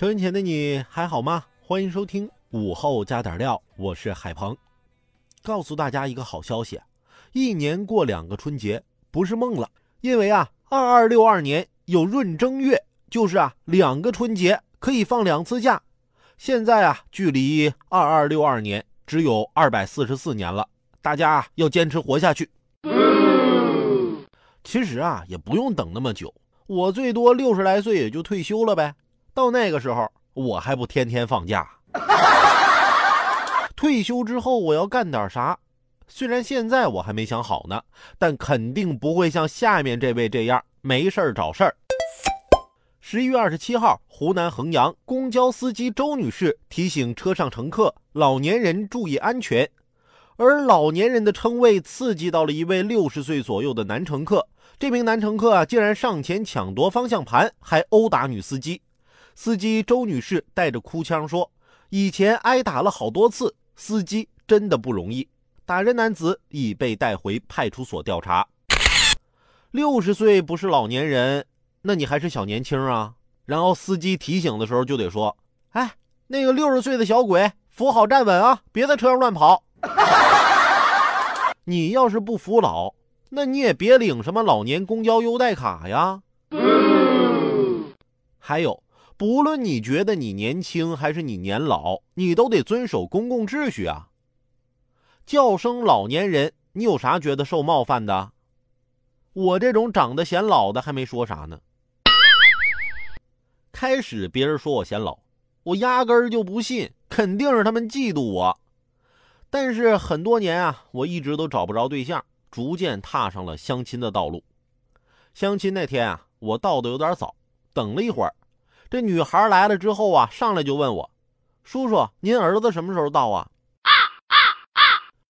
收音前的你还好吗？欢迎收听午后加点料，我是海鹏。告诉大家一个好消息，一年过两个春节不是梦了，因为啊，二二六二年有闰正月，就是啊两个春节可以放两次假。现在啊，距离二二六二年只有二百四十四年了，大家要坚持活下去。其实啊，也不用等那么久，我最多六十来岁也就退休了呗。到那个时候，我还不天天放假。退休之后我要干点啥？虽然现在我还没想好呢，但肯定不会像下面这位这样没事儿找事儿。十一月二十七号，湖南衡阳公交司机周女士提醒车上乘客：老年人注意安全。而老年人的称谓刺激到了一位六十岁左右的男乘客。这名男乘客啊，竟然上前抢夺方向盘，还殴打女司机。司机周女士带着哭腔说：“以前挨打了好多次，司机真的不容易。”打人男子已被带回派出所调查。六十岁不是老年人，那你还是小年轻啊。然后司机提醒的时候就得说：“哎，那个六十岁的小鬼，扶好站稳啊，别在车上乱跑。”你要是不服老，那你也别领什么老年公交优待卡呀。还有。不论你觉得你年轻还是你年老，你都得遵守公共秩序啊！叫声老年人，你有啥觉得受冒犯的？我这种长得显老的还没说啥呢。开始别人说我显老，我压根儿就不信，肯定是他们嫉妒我。但是很多年啊，我一直都找不着对象，逐渐踏上了相亲的道路。相亲那天啊，我到的有点早，等了一会儿。这女孩来了之后啊，上来就问我：“叔叔，您儿子什么时候到啊？”